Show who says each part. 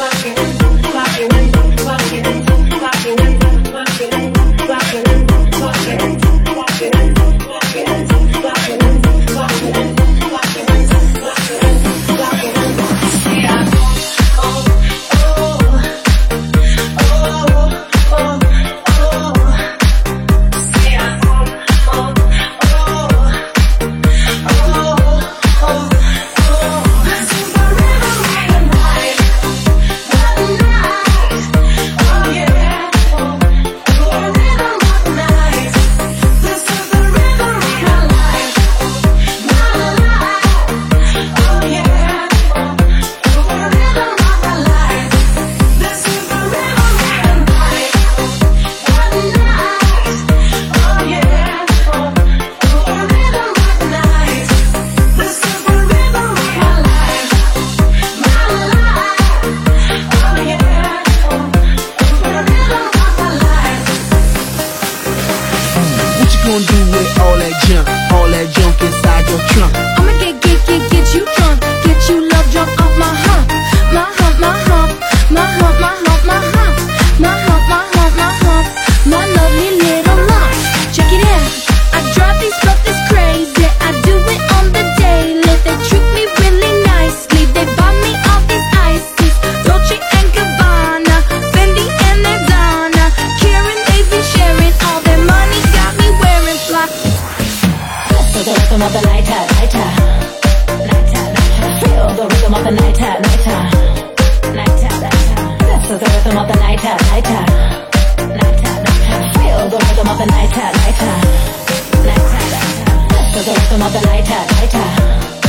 Speaker 1: watching.
Speaker 2: gonna do with all that junk? All that junk inside your trunk?
Speaker 3: I'ma get, get, get, get you drunk. Get you love drunk off my heart.
Speaker 4: rhythm of the n i g h t e n i g h t e n i g h t e n i g h t e Feel the rhythm of the n i g h t e n i g h t e n i g h t e n i g h t e This is the rhythm of the n i g h t e n i g h t e n i g h t e n i g h t e Feel the rhythm of the n i g h t e n i g h t e n i g h t e n i g h t e This is the rhythm of the n i g h t e nighter.